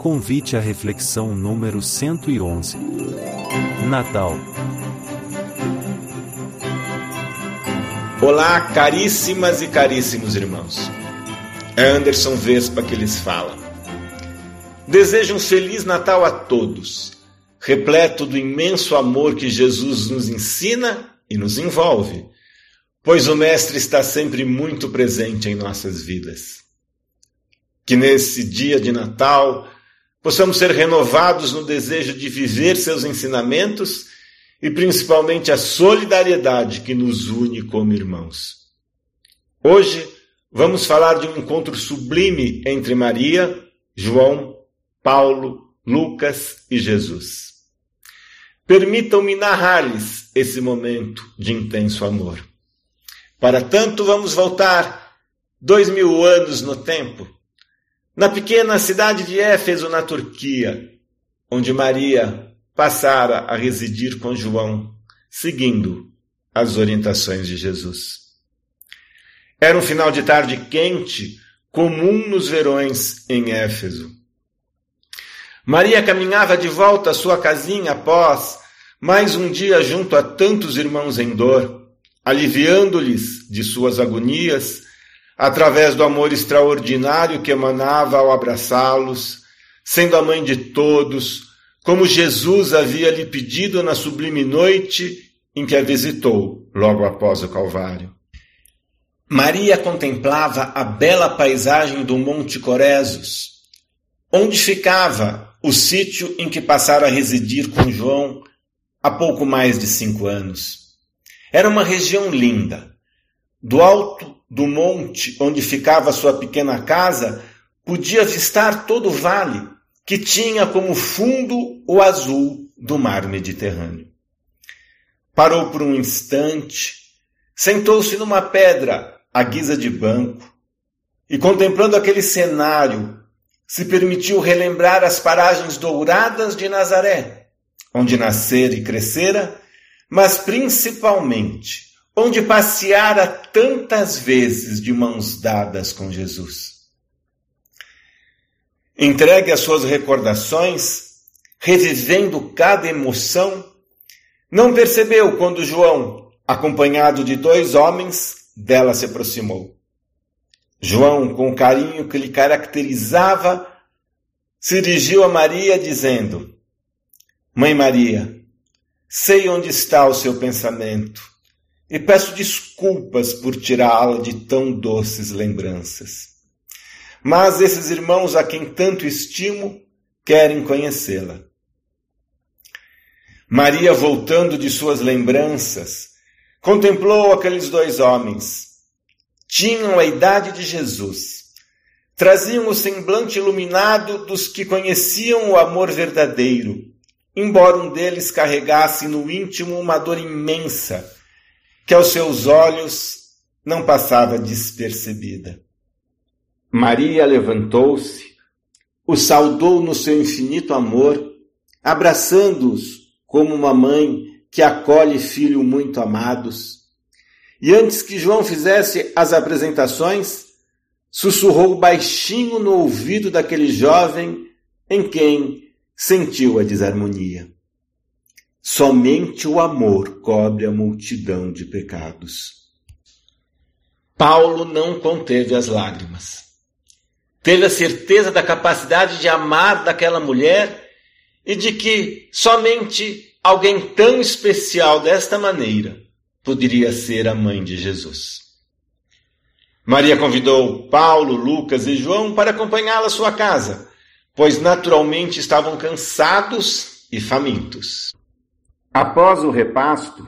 Convite à reflexão número 111. Natal. Olá, caríssimas e caríssimos irmãos. É Anderson Vespa que lhes fala. Desejo um feliz Natal a todos, repleto do imenso amor que Jesus nos ensina e nos envolve, pois o Mestre está sempre muito presente em nossas vidas. Que nesse dia de Natal possamos ser renovados no desejo de viver seus ensinamentos e principalmente a solidariedade que nos une como irmãos. Hoje vamos falar de um encontro sublime entre Maria, João, Paulo, Lucas e Jesus. Permitam-me narrar-lhes esse momento de intenso amor. Para tanto, vamos voltar dois mil anos no tempo na pequena cidade de Éfeso, na Turquia, onde Maria passara a residir com João, seguindo as orientações de Jesus. Era um final de tarde quente, comum nos verões em Éfeso. Maria caminhava de volta à sua casinha após mais um dia junto a tantos irmãos em dor, aliviando-lhes de suas agonias através do amor extraordinário que emanava ao abraçá-los, sendo a mãe de todos, como Jesus havia lhe pedido na sublime noite em que a visitou logo após o Calvário. Maria contemplava a bela paisagem do Monte Corezos, onde ficava o sítio em que passara a residir com João há pouco mais de cinco anos. Era uma região linda. Do alto do monte onde ficava sua pequena casa, podia avistar todo o vale, que tinha como fundo o azul do mar Mediterrâneo. Parou por um instante, sentou-se numa pedra à guisa de banco e, contemplando aquele cenário, se permitiu relembrar as paragens douradas de Nazaré, onde nascera e crescera, mas principalmente onde passeara tantas vezes de mãos dadas com Jesus. Entregue às suas recordações, revivendo cada emoção, não percebeu quando João, acompanhado de dois homens, dela se aproximou. João, com o carinho que lhe caracterizava, se dirigiu a Maria dizendo: Mãe Maria, sei onde está o seu pensamento e peço desculpas por tirá-la de tão doces lembranças. Mas esses irmãos a quem tanto estimo querem conhecê-la. Maria, voltando de suas lembranças, contemplou aqueles dois homens. Tinham a idade de Jesus. Traziam o semblante iluminado dos que conheciam o amor verdadeiro, embora um deles carregasse no íntimo uma dor imensa que aos seus olhos não passava despercebida. Maria levantou-se, o saudou no seu infinito amor, abraçando-os como uma mãe que acolhe filho muito amados. E antes que João fizesse as apresentações, sussurrou baixinho no ouvido daquele jovem em quem sentiu a desarmonia. Somente o amor cobre a multidão de pecados. Paulo não conteve as lágrimas. Teve a certeza da capacidade de amar daquela mulher e de que somente alguém tão especial desta maneira poderia ser a mãe de Jesus. Maria convidou Paulo, Lucas e João para acompanhá-la à sua casa, pois naturalmente estavam cansados e famintos. Após o repasto,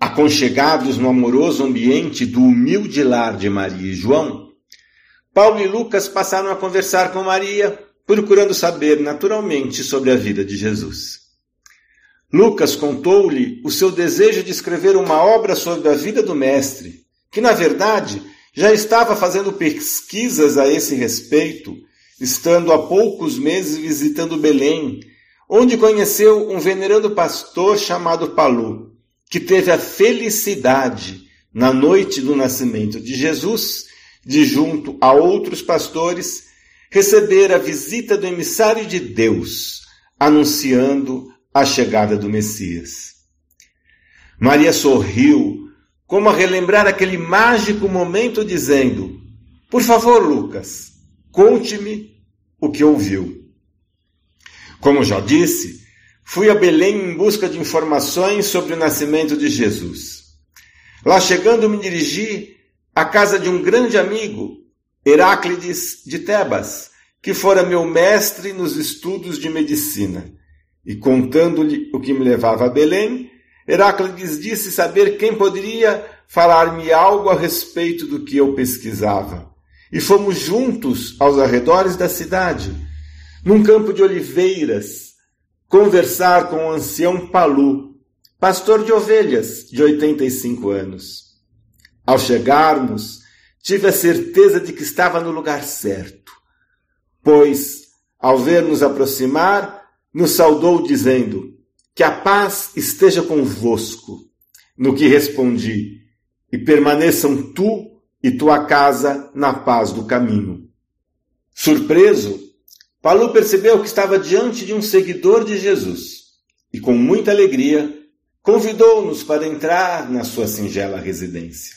aconchegados no amoroso ambiente do humilde lar de Maria e João, Paulo e Lucas passaram a conversar com Maria, procurando saber naturalmente sobre a vida de Jesus. Lucas contou-lhe o seu desejo de escrever uma obra sobre a vida do Mestre, que na verdade já estava fazendo pesquisas a esse respeito, estando há poucos meses visitando Belém onde conheceu um venerando pastor chamado Palu, que teve a felicidade, na noite do nascimento de Jesus, de junto a outros pastores, receber a visita do emissário de Deus, anunciando a chegada do Messias. Maria sorriu, como a relembrar aquele mágico momento, dizendo: Por favor, Lucas, conte-me o que ouviu. Como já disse, fui a Belém em busca de informações sobre o nascimento de Jesus. Lá chegando, me dirigi à casa de um grande amigo, Heráclides de Tebas, que fora meu mestre nos estudos de medicina. E contando-lhe o que me levava a Belém, Heráclides disse saber quem poderia falar-me algo a respeito do que eu pesquisava. E fomos juntos aos arredores da cidade num campo de oliveiras, conversar com o ancião Palu, pastor de ovelhas de 85 anos. Ao chegarmos, tive a certeza de que estava no lugar certo, pois, ao ver-nos aproximar, nos saudou dizendo: Que a paz esteja convosco. No que respondi: E permaneçam tu e tua casa na paz do caminho. Surpreso, Palu percebeu que estava diante de um seguidor de Jesus e, com muita alegria, convidou-nos para entrar na sua singela residência.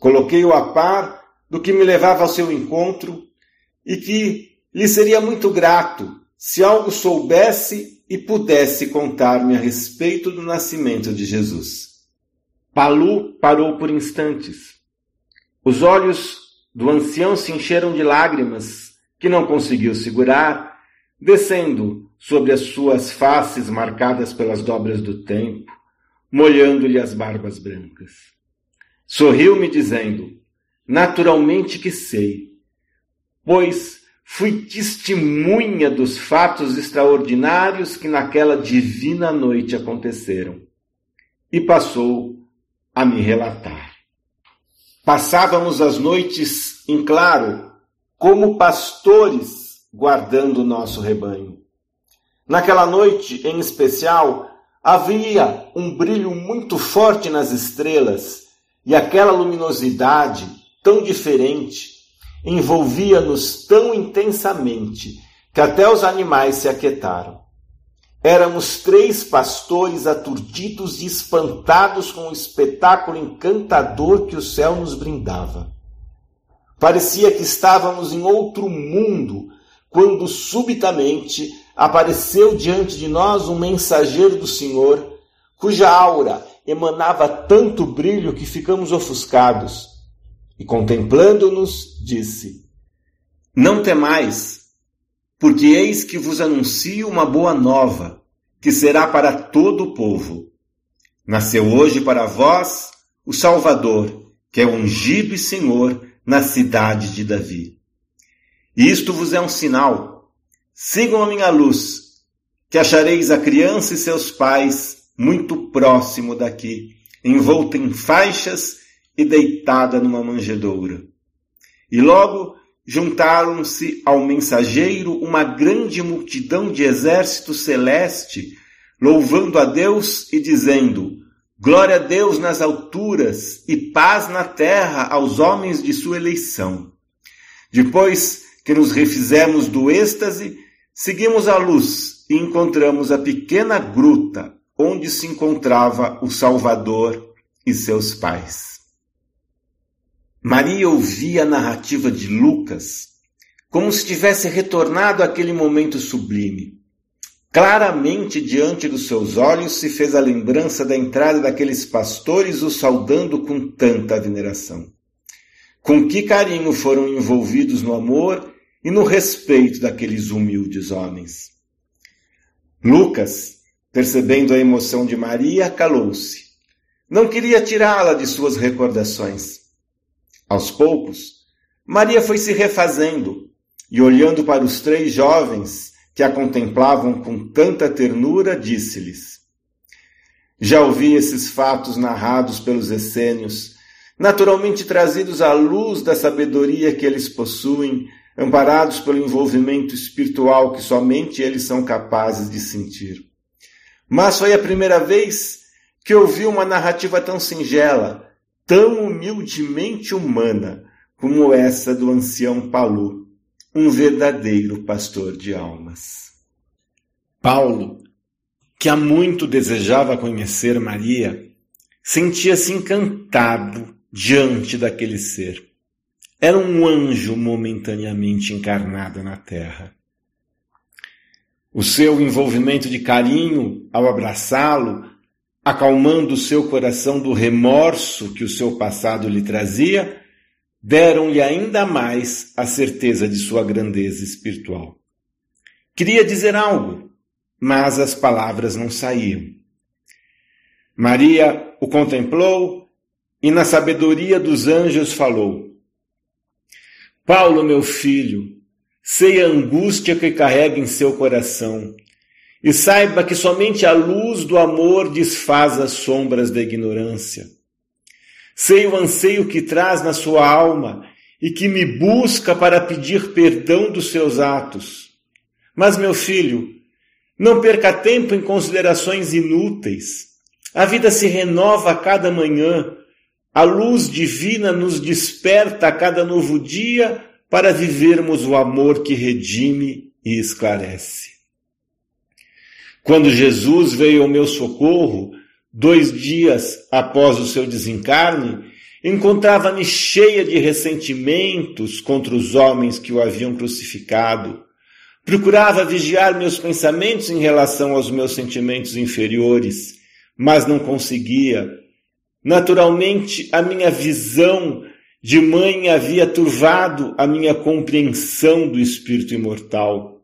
Coloquei-o a par do que me levava ao seu encontro e que lhe seria muito grato se algo soubesse e pudesse contar-me a respeito do nascimento de Jesus. Palu parou por instantes. Os olhos do ancião se encheram de lágrimas que não conseguiu segurar, descendo sobre as suas faces marcadas pelas dobras do tempo, molhando-lhe as barbas brancas. Sorriu-me, dizendo: Naturalmente que sei, pois fui testemunha dos fatos extraordinários que naquela divina noite aconteceram. E passou a me relatar. Passávamos as noites em claro como pastores guardando o nosso rebanho. Naquela noite, em especial, havia um brilho muito forte nas estrelas e aquela luminosidade tão diferente envolvia-nos tão intensamente que até os animais se aquietaram. Éramos três pastores aturdidos e espantados com o espetáculo encantador que o céu nos brindava. Parecia que estávamos em outro mundo quando subitamente apareceu diante de nós um mensageiro do Senhor, cuja aura emanava tanto brilho que ficamos ofuscados. E contemplando-nos, disse: Não temais, porque eis que vos anuncio uma boa nova, que será para todo o povo. Nasceu hoje para vós o Salvador, que é ungido e Senhor na cidade de Davi. Isto vos é um sinal. Sigam a minha luz, que achareis a criança e seus pais muito próximo daqui, envolta em faixas e deitada numa manjedoura. E logo juntaram-se ao mensageiro uma grande multidão de exército celeste, louvando a Deus e dizendo: Glória a Deus nas alturas e paz na terra aos homens de sua eleição. Depois que nos refizemos do êxtase, seguimos a luz e encontramos a pequena gruta onde se encontrava o Salvador e seus pais. Maria ouvia a narrativa de Lucas como se tivesse retornado àquele momento sublime. Claramente diante dos seus olhos se fez a lembrança da entrada daqueles pastores o saudando com tanta veneração. Com que carinho foram envolvidos no amor e no respeito daqueles humildes homens. Lucas, percebendo a emoção de Maria, calou-se. Não queria tirá-la de suas recordações. Aos poucos, Maria foi se refazendo e, olhando para os três jovens, que a contemplavam com tanta ternura, disse-lhes: Já ouvi esses fatos narrados pelos essênios, naturalmente trazidos à luz da sabedoria que eles possuem, amparados pelo envolvimento espiritual que somente eles são capazes de sentir. Mas foi a primeira vez que ouvi uma narrativa tão singela, tão humildemente humana, como essa do ancião Palu, um verdadeiro pastor de almas. Paulo, que há muito desejava conhecer Maria, sentia-se encantado diante daquele ser. Era um anjo momentaneamente encarnado na terra. O seu envolvimento de carinho ao abraçá-lo, acalmando o seu coração do remorso que o seu passado lhe trazia, deram-lhe ainda mais a certeza de sua grandeza espiritual. Queria dizer algo, mas as palavras não saíam. Maria o contemplou e, na sabedoria dos anjos, falou: Paulo, meu filho, sei a angústia que carrega em seu coração, e saiba que somente a luz do amor desfaz as sombras da ignorância. Sei o anseio que traz na sua alma e que me busca para pedir perdão dos seus atos. Mas, meu filho, não perca tempo em considerações inúteis. A vida se renova a cada manhã. A luz divina nos desperta a cada novo dia para vivermos o amor que redime e esclarece. Quando Jesus veio ao meu socorro, dois dias após o seu desencarne, encontrava-me cheia de ressentimentos contra os homens que o haviam crucificado. Procurava vigiar meus pensamentos em relação aos meus sentimentos inferiores, mas não conseguia. Naturalmente, a minha visão de mãe havia turvado a minha compreensão do espírito imortal.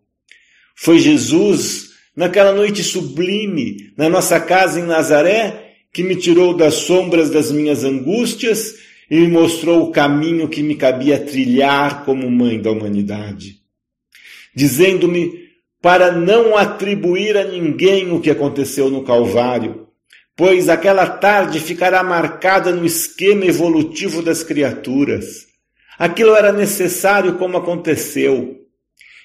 Foi Jesus naquela noite sublime, na nossa casa em Nazaré, que me tirou das sombras das minhas angústias e me mostrou o caminho que me cabia trilhar como mãe da humanidade, dizendo-me para não atribuir a ninguém o que aconteceu no Calvário, pois aquela tarde ficará marcada no esquema evolutivo das criaturas. Aquilo era necessário como aconteceu.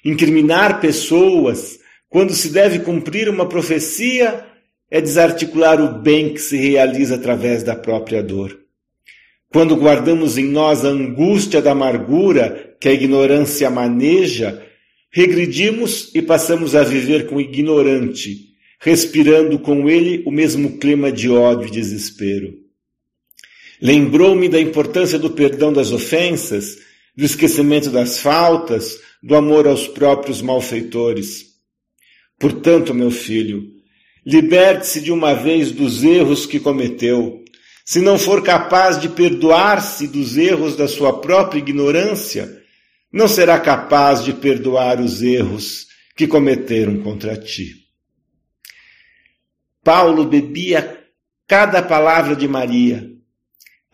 Incriminar pessoas, quando se deve cumprir uma profecia, é desarticular o bem que se realiza através da própria dor. Quando guardamos em nós a angústia da amargura que a ignorância maneja, regredimos e passamos a viver com o ignorante, respirando com ele o mesmo clima de ódio e desespero. Lembrou-me da importância do perdão das ofensas, do esquecimento das faltas, do amor aos próprios malfeitores. Portanto, meu filho, liberte-se de uma vez dos erros que cometeu. Se não for capaz de perdoar-se dos erros da sua própria ignorância, não será capaz de perdoar os erros que cometeram contra ti. Paulo bebia cada palavra de Maria.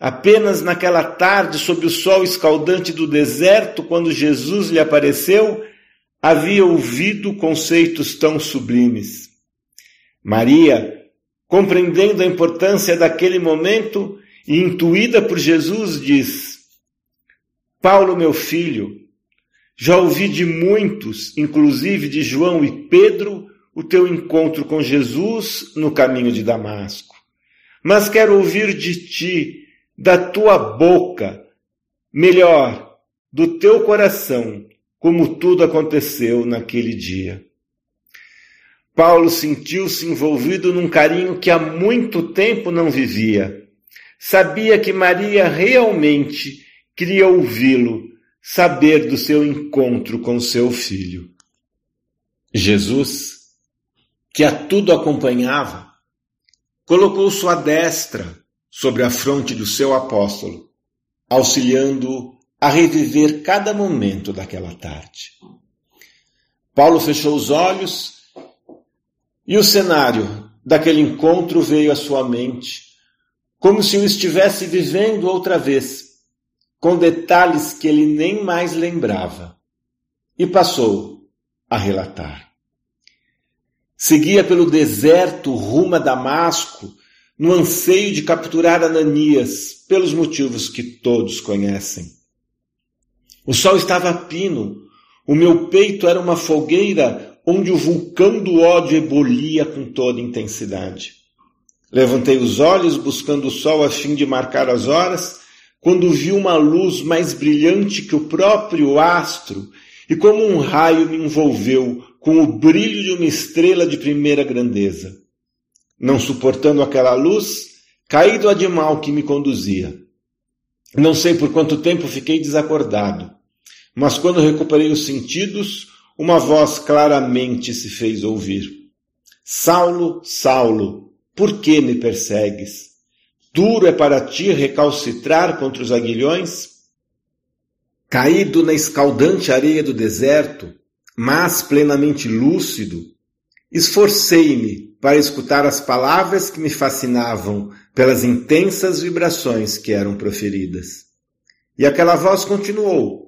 Apenas naquela tarde, sob o sol escaldante do deserto, quando Jesus lhe apareceu, havia ouvido conceitos tão sublimes. Maria, compreendendo a importância daquele momento e intuída por Jesus, diz: Paulo, meu filho, já ouvi de muitos, inclusive de João e Pedro, o teu encontro com Jesus no caminho de Damasco. Mas quero ouvir de ti, da tua boca, melhor, do teu coração, como tudo aconteceu naquele dia. Paulo sentiu-se envolvido num carinho que há muito tempo não vivia. Sabia que Maria realmente queria ouvi-lo, saber do seu encontro com seu filho. Jesus, que a tudo acompanhava, colocou sua destra sobre a fronte do seu apóstolo, auxiliando-o a reviver cada momento daquela tarde. Paulo fechou os olhos e o cenário daquele encontro veio à sua mente, como se o estivesse vivendo outra vez, com detalhes que ele nem mais lembrava, e passou a relatar. Seguia pelo deserto rumo a Damasco, no anseio de capturar Ananias, pelos motivos que todos conhecem. O sol estava a pino. O meu peito era uma fogueira onde o vulcão do ódio ebolia com toda intensidade. Levantei os olhos buscando o sol a fim de marcar as horas, quando vi uma luz mais brilhante que o próprio astro e como um raio me envolveu com o brilho de uma estrela de primeira grandeza. Não suportando aquela luz, caí do animal que me conduzia. Não sei por quanto tempo fiquei desacordado, mas quando recuperei os sentidos, uma voz claramente se fez ouvir. Saulo, Saulo, por que me persegues? Duro é para ti recalcitrar contra os aguilhões? Caído na escaldante areia do deserto, mas plenamente lúcido, esforcei-me para escutar as palavras que me fascinavam pelas intensas vibrações que eram proferidas. E aquela voz continuou,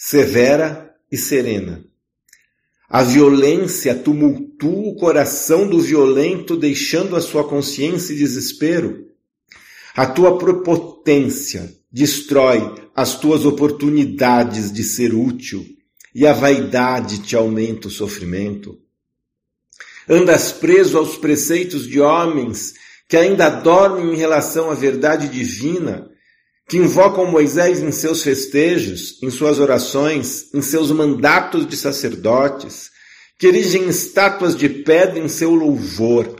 severa e serena. A violência tumultua o coração do violento, deixando a sua consciência em desespero. A tua prepotência destrói as tuas oportunidades de ser útil e a vaidade te aumenta o sofrimento. Andas preso aos preceitos de homens que ainda dormem em relação à verdade divina que invocam Moisés em seus festejos, em suas orações, em seus mandatos de sacerdotes, que erigem estátuas de pedra em seu louvor,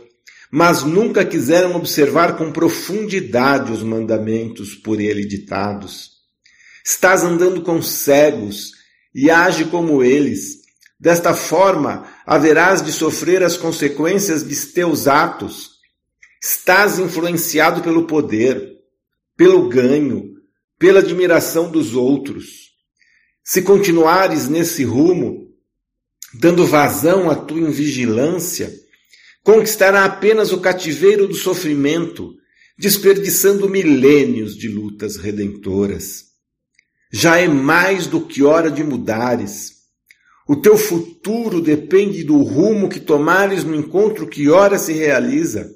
mas nunca quiseram observar com profundidade os mandamentos por ele ditados. Estás andando com cegos e age como eles. Desta forma, haverás de sofrer as consequências de teus atos. Estás influenciado pelo poder pelo ganho, pela admiração dos outros. Se continuares nesse rumo, dando vazão à tua invigilância, conquistará apenas o cativeiro do sofrimento, desperdiçando milênios de lutas redentoras. Já é mais do que hora de mudares. O teu futuro depende do rumo que tomares no encontro que ora se realiza.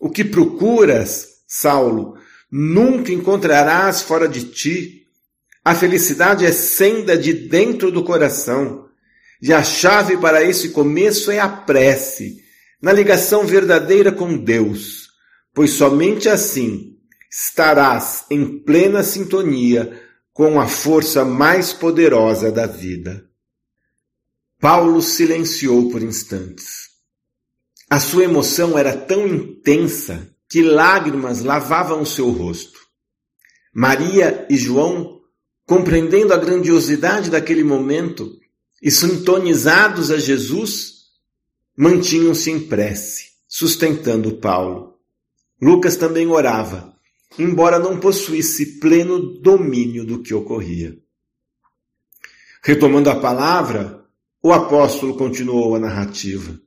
O que procuras, Saulo, nunca encontrarás fora de ti. A felicidade é senda de dentro do coração. E a chave para esse começo é a prece, na ligação verdadeira com Deus, pois somente assim estarás em plena sintonia com a força mais poderosa da vida. Paulo silenciou por instantes. A sua emoção era tão intensa que lágrimas lavavam o seu rosto. Maria e João, compreendendo a grandiosidade daquele momento e sintonizados a Jesus, mantinham-se em prece, sustentando Paulo. Lucas também orava, embora não possuísse pleno domínio do que ocorria. Retomando a palavra, o apóstolo continuou a narrativa.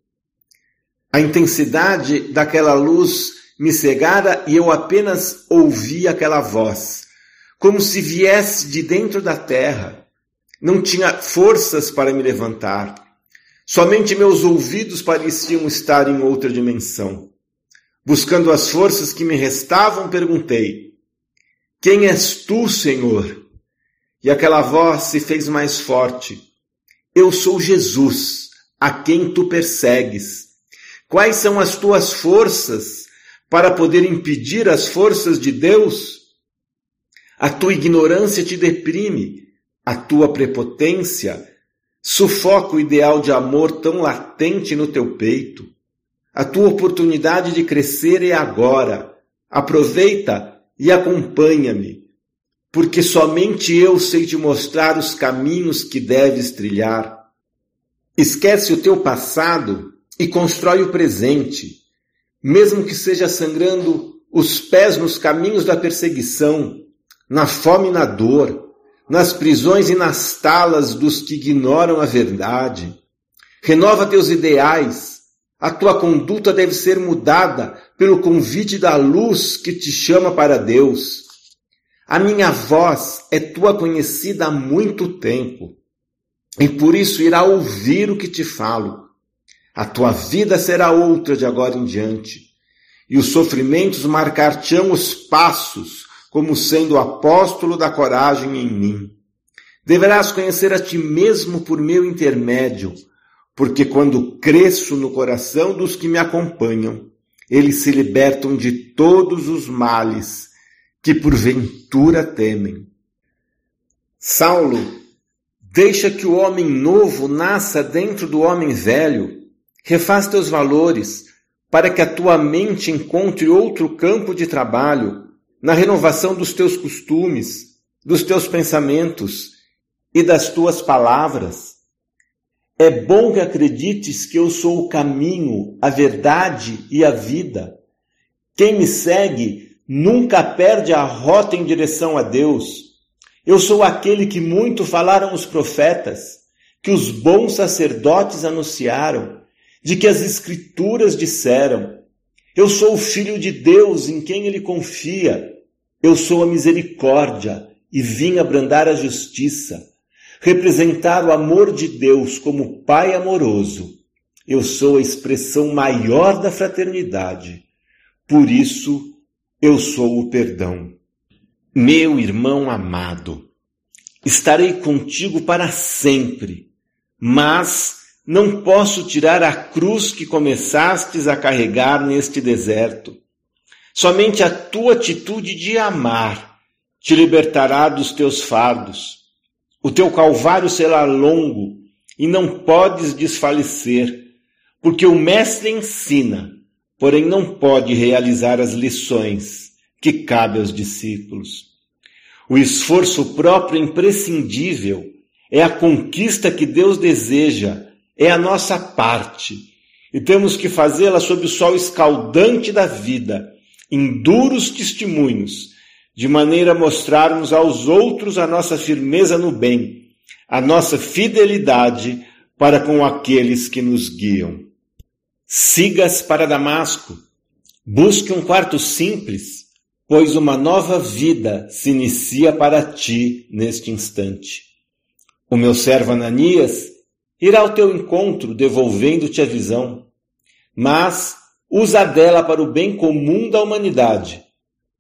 A intensidade daquela luz me cegara e eu apenas ouvi aquela voz, como se viesse de dentro da terra. Não tinha forças para me levantar. Somente meus ouvidos pareciam estar em outra dimensão. Buscando as forças que me restavam, perguntei: Quem és tu, Senhor? E aquela voz se fez mais forte. Eu sou Jesus, a quem tu persegues. Quais são as tuas forças? Para poder impedir as forças de Deus? A tua ignorância te deprime, a tua prepotência sufoca o ideal de amor tão latente no teu peito. A tua oportunidade de crescer é agora. Aproveita e acompanha-me, porque somente eu sei te mostrar os caminhos que deves trilhar. Esquece o teu passado e constrói o presente mesmo que seja sangrando os pés nos caminhos da perseguição, na fome e na dor, nas prisões e nas talas dos que ignoram a verdade. Renova teus ideais. A tua conduta deve ser mudada pelo convite da luz que te chama para Deus. A minha voz é tua conhecida há muito tempo, e por isso irá ouvir o que te falo. A tua vida será outra de agora em diante, e os sofrimentos marcar-te-ão os passos, como sendo o apóstolo da coragem em mim. Deverás conhecer a ti mesmo por meu intermédio, porque quando cresço no coração dos que me acompanham, eles se libertam de todos os males que porventura temem. Saulo Deixa que o homem novo nasça dentro do homem velho. Refaz teus valores, para que a tua mente encontre outro campo de trabalho na renovação dos teus costumes, dos teus pensamentos e das tuas palavras. É bom que acredites que eu sou o caminho, a verdade e a vida. Quem me segue nunca perde a rota em direção a Deus. Eu sou aquele que muito falaram os profetas, que os bons sacerdotes anunciaram, de que as Escrituras disseram. Eu sou o Filho de Deus em quem ele confia. Eu sou a misericórdia e vim abrandar a justiça, representar o amor de Deus como Pai amoroso. Eu sou a expressão maior da fraternidade. Por isso, eu sou o perdão. Meu irmão amado, estarei contigo para sempre, mas não posso tirar a cruz que começastes a carregar neste deserto. Somente a tua atitude de amar te libertará dos teus fardos. O teu calvário será longo e não podes desfalecer, porque o Mestre ensina porém não pode realizar as lições que cabe aos discípulos. O esforço próprio imprescindível, é a conquista que Deus deseja, é a nossa parte, e temos que fazê-la sob o sol escaldante da vida, em duros testemunhos, de maneira a mostrarmos aos outros a nossa firmeza no bem, a nossa fidelidade para com aqueles que nos guiam. Sigas para Damasco. Busque um quarto simples, pois uma nova vida se inicia para ti neste instante. O meu servo Ananias irá ao teu encontro, devolvendo-te a visão. Mas usa dela para o bem comum da humanidade,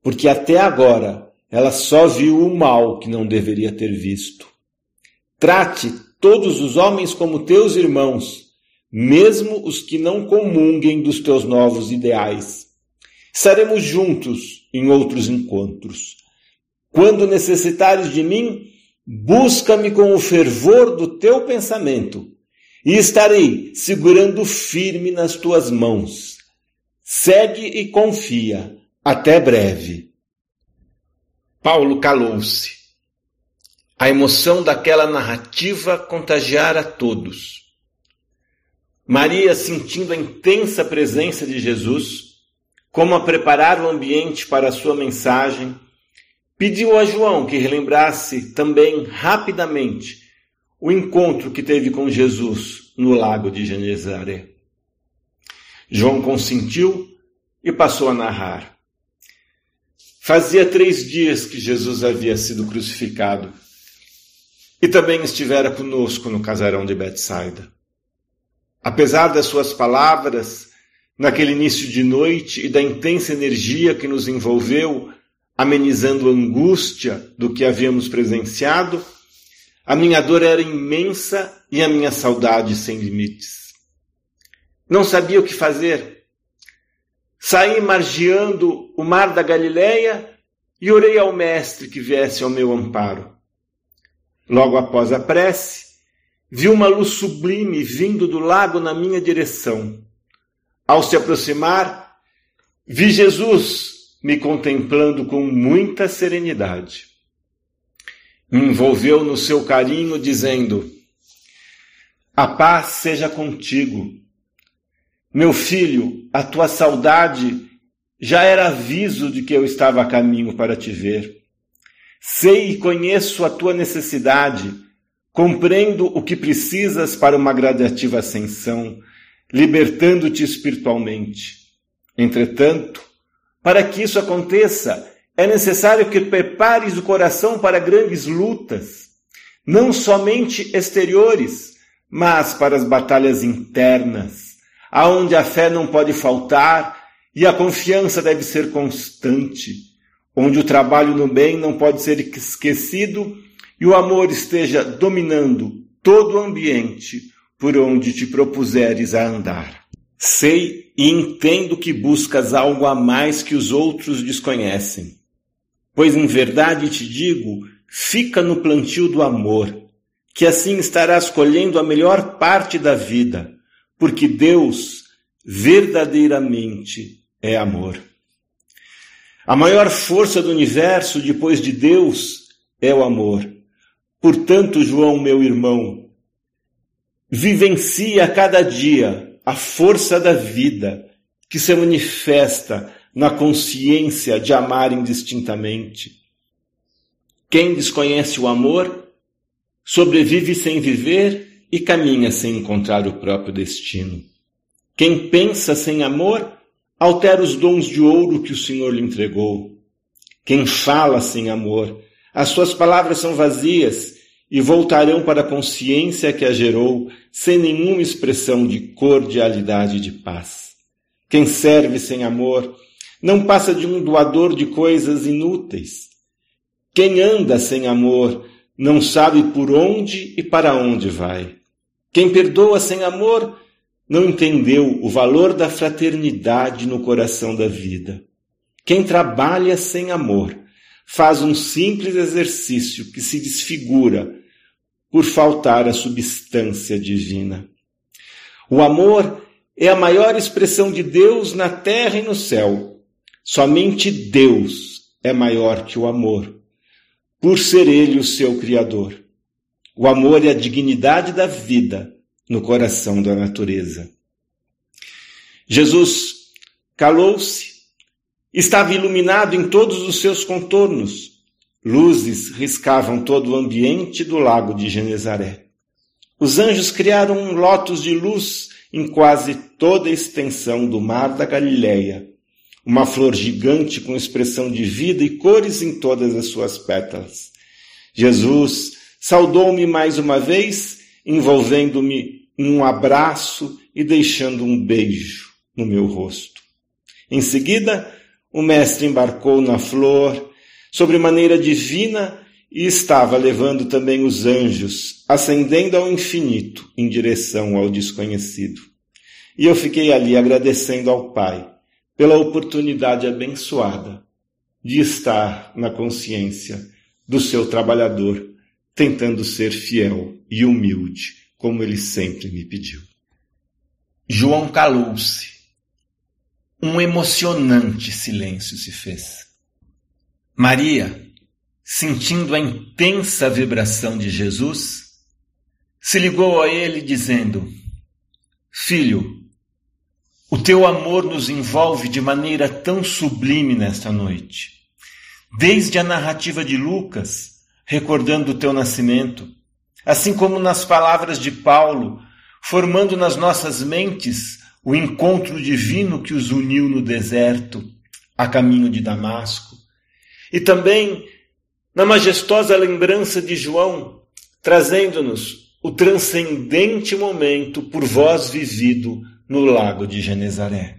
porque até agora ela só viu o mal que não deveria ter visto. Trate todos os homens como teus irmãos, mesmo os que não comunguem dos teus novos ideais. Estaremos juntos em outros encontros. Quando necessitares de mim, busca-me com o fervor do teu pensamento, e estarei segurando firme nas tuas mãos. Segue e confia. Até breve. Paulo calou-se. A emoção daquela narrativa contagiara todos. Maria, sentindo a intensa presença de Jesus, como a preparar o ambiente para a sua mensagem, pediu a João que relembrasse também rapidamente o encontro que teve com Jesus no lago de Genezaré. João consentiu e passou a narrar. Fazia três dias que Jesus havia sido crucificado e também estivera conosco no casarão de Betsaida. Apesar das suas palavras, naquele início de noite e da intensa energia que nos envolveu, amenizando a angústia do que havíamos presenciado, a minha dor era imensa e a minha saudade sem limites. Não sabia o que fazer. Saí margeando o mar da Galileia e orei ao Mestre que viesse ao meu amparo. Logo após a prece, vi uma luz sublime vindo do lago na minha direção. Ao se aproximar, vi Jesus me contemplando com muita serenidade. Me envolveu no seu carinho, dizendo: A paz seja contigo. Meu filho, a tua saudade já era aviso de que eu estava a caminho para te ver. Sei e conheço a tua necessidade Compreendo o que precisas para uma gradativa ascensão, libertando-te espiritualmente. Entretanto, para que isso aconteça, é necessário que prepares o coração para grandes lutas, não somente exteriores, mas para as batalhas internas, aonde a fé não pode faltar e a confiança deve ser constante, onde o trabalho no bem não pode ser esquecido e o amor esteja dominando todo o ambiente por onde te propuseres a andar. Sei e entendo que buscas algo a mais que os outros desconhecem. Pois em verdade te digo, fica no plantio do amor, que assim estarás colhendo a melhor parte da vida, porque Deus verdadeiramente é amor. A maior força do universo depois de Deus é o amor. Portanto, João, meu irmão, vivencie a cada dia a força da vida que se manifesta na consciência de amar indistintamente. Quem desconhece o amor sobrevive sem viver e caminha sem encontrar o próprio destino. Quem pensa sem amor altera os dons de ouro que o Senhor lhe entregou. Quem fala sem amor, as suas palavras são vazias e voltarão para a consciência que a gerou, sem nenhuma expressão de cordialidade e de paz. Quem serve sem amor não passa de um doador de coisas inúteis. Quem anda sem amor não sabe por onde e para onde vai. Quem perdoa sem amor não entendeu o valor da fraternidade no coração da vida. Quem trabalha sem amor faz um simples exercício que se desfigura por faltar a substância divina. O amor é a maior expressão de Deus na terra e no céu. Somente Deus é maior que o amor, por ser Ele o seu Criador. O amor é a dignidade da vida no coração da natureza. Jesus calou-se, estava iluminado em todos os seus contornos. Luzes riscavam todo o ambiente do lago de Genezaré. Os anjos criaram um lótus de luz em quase toda a extensão do mar da Galileia, uma flor gigante com expressão de vida e cores em todas as suas pétalas. Jesus saudou-me mais uma vez envolvendo-me em um abraço e deixando um beijo no meu rosto. Em seguida, o mestre embarcou na flor, sobre maneira divina, e estava levando também os anjos, ascendendo ao infinito, em direção ao desconhecido. E eu fiquei ali agradecendo ao Pai pela oportunidade abençoada de estar na consciência do seu trabalhador tentando ser fiel e humilde, como ele sempre me pediu. João calou-se. Um emocionante silêncio se fez. Maria, sentindo a intensa vibração de Jesus, se ligou a ele dizendo: Filho, o teu amor nos envolve de maneira tão sublime nesta noite. Desde a narrativa de Lucas, recordando o teu nascimento, assim como nas palavras de Paulo, formando nas nossas mentes o encontro divino que os uniu no deserto, a caminho de Damasco, e também na majestosa lembrança de João, trazendo-nos o transcendente momento por vós vivido no lago de Genezaré.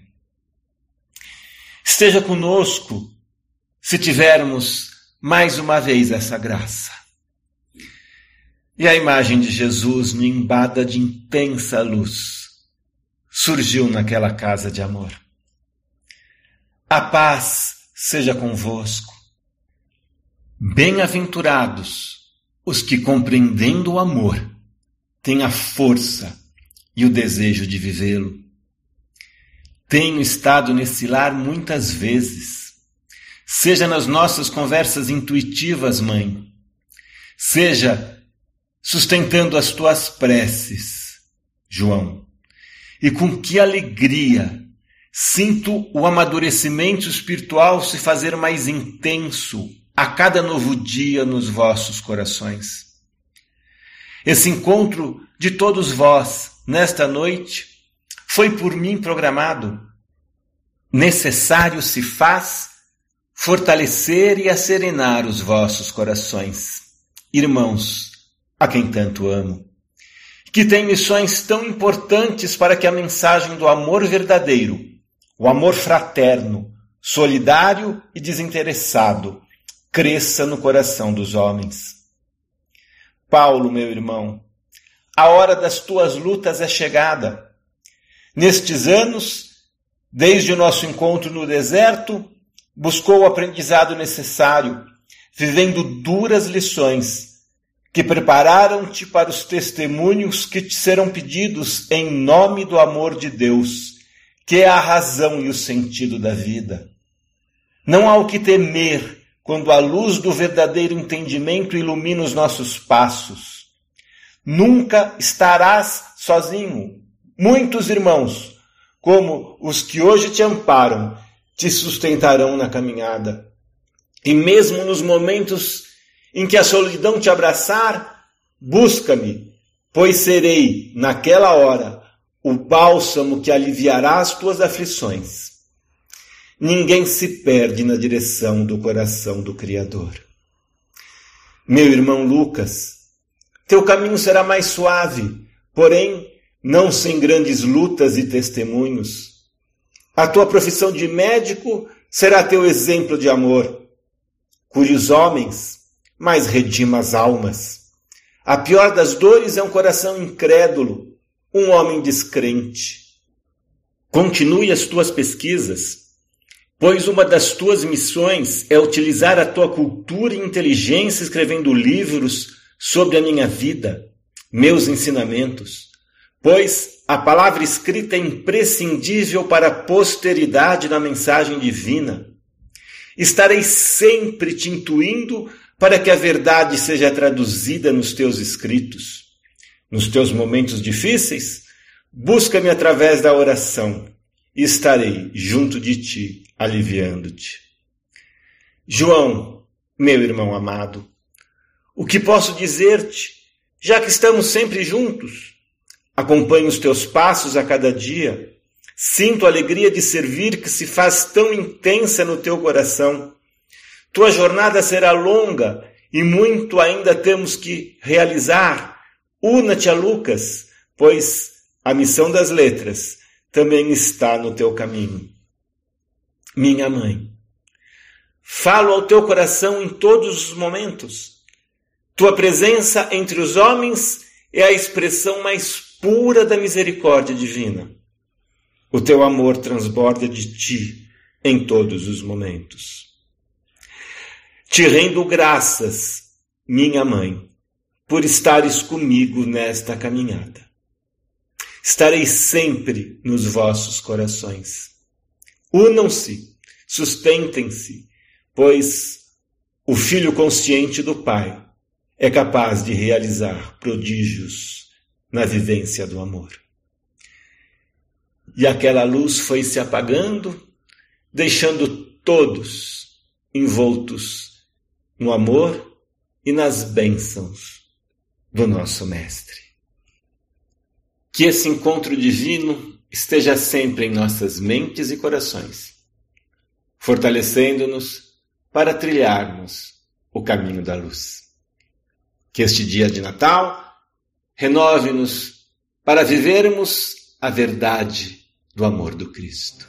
Esteja conosco se tivermos mais uma vez essa graça. E a imagem de Jesus, nimbada de intensa luz, surgiu naquela casa de amor. A paz seja convosco. Bem-aventurados os que, compreendendo o amor, têm a força e o desejo de vivê-lo. Tenho estado nesse lar muitas vezes seja nas nossas conversas intuitivas, mãe, seja sustentando as tuas preces, João. E com que alegria sinto o amadurecimento espiritual se fazer mais intenso a cada novo dia nos vossos corações. Esse encontro de todos vós nesta noite foi por mim programado. Necessário se faz fortalecer e acerenar os vossos corações. Irmãos, a quem tanto amo, que têm missões tão importantes para que a mensagem do amor verdadeiro, o amor fraterno, solidário e desinteressado, cresça no coração dos homens. Paulo, meu irmão, a hora das tuas lutas é chegada. Nestes anos, desde o nosso encontro no deserto, buscou o aprendizado necessário, vivendo duras lições que prepararam-te para os testemunhos que te serão pedidos em nome do amor de Deus, que é a razão e o sentido da vida. Não há o que temer quando a luz do verdadeiro entendimento ilumina os nossos passos. Nunca estarás sozinho. Muitos irmãos, como os que hoje te amparam, te sustentarão na caminhada. E mesmo nos momentos em que a solidão te abraçar, busca-me, pois serei, naquela hora, o bálsamo que aliviará as tuas aflições. Ninguém se perde na direção do coração do Criador. Meu irmão Lucas, teu caminho será mais suave, porém não sem grandes lutas e testemunhos. A tua profissão de médico será teu exemplo de amor. Cure os homens, mas redima as almas. A pior das dores é um coração incrédulo, um homem descrente. Continue as tuas pesquisas pois uma das tuas missões é utilizar a tua cultura e inteligência escrevendo livros sobre a minha vida, meus ensinamentos, pois a palavra escrita é imprescindível para a posteridade da mensagem divina. Estarei sempre te intuindo para que a verdade seja traduzida nos teus escritos. Nos teus momentos difíceis, busca-me através da oração estarei junto de ti aliviando-te. João, meu irmão amado, o que posso dizer-te, já que estamos sempre juntos? Acompanho os teus passos a cada dia, sinto a alegria de servir que se faz tão intensa no teu coração. Tua jornada será longa e muito ainda temos que realizar. Una-te a Lucas, pois a missão das letras também está no teu caminho minha mãe. Falo ao teu coração em todos os momentos. Tua presença entre os homens é a expressão mais pura da misericórdia divina. O teu amor transborda de ti em todos os momentos. Te rendo graças, minha mãe, por estares comigo nesta caminhada. Estarei sempre nos vossos corações. Unam-se, sustentem-se, pois o filho consciente do Pai é capaz de realizar prodígios na vivência do amor. E aquela luz foi se apagando, deixando todos envoltos no amor e nas bênçãos do nosso Mestre. Que esse encontro divino esteja sempre em nossas mentes e corações, fortalecendo-nos para trilharmos o caminho da luz. Que este dia de Natal renove-nos para vivermos a verdade do amor do Cristo.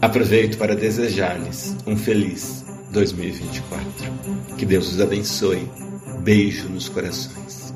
Aproveito para desejar-lhes um feliz 2024. Que Deus os abençoe. Beijo nos corações.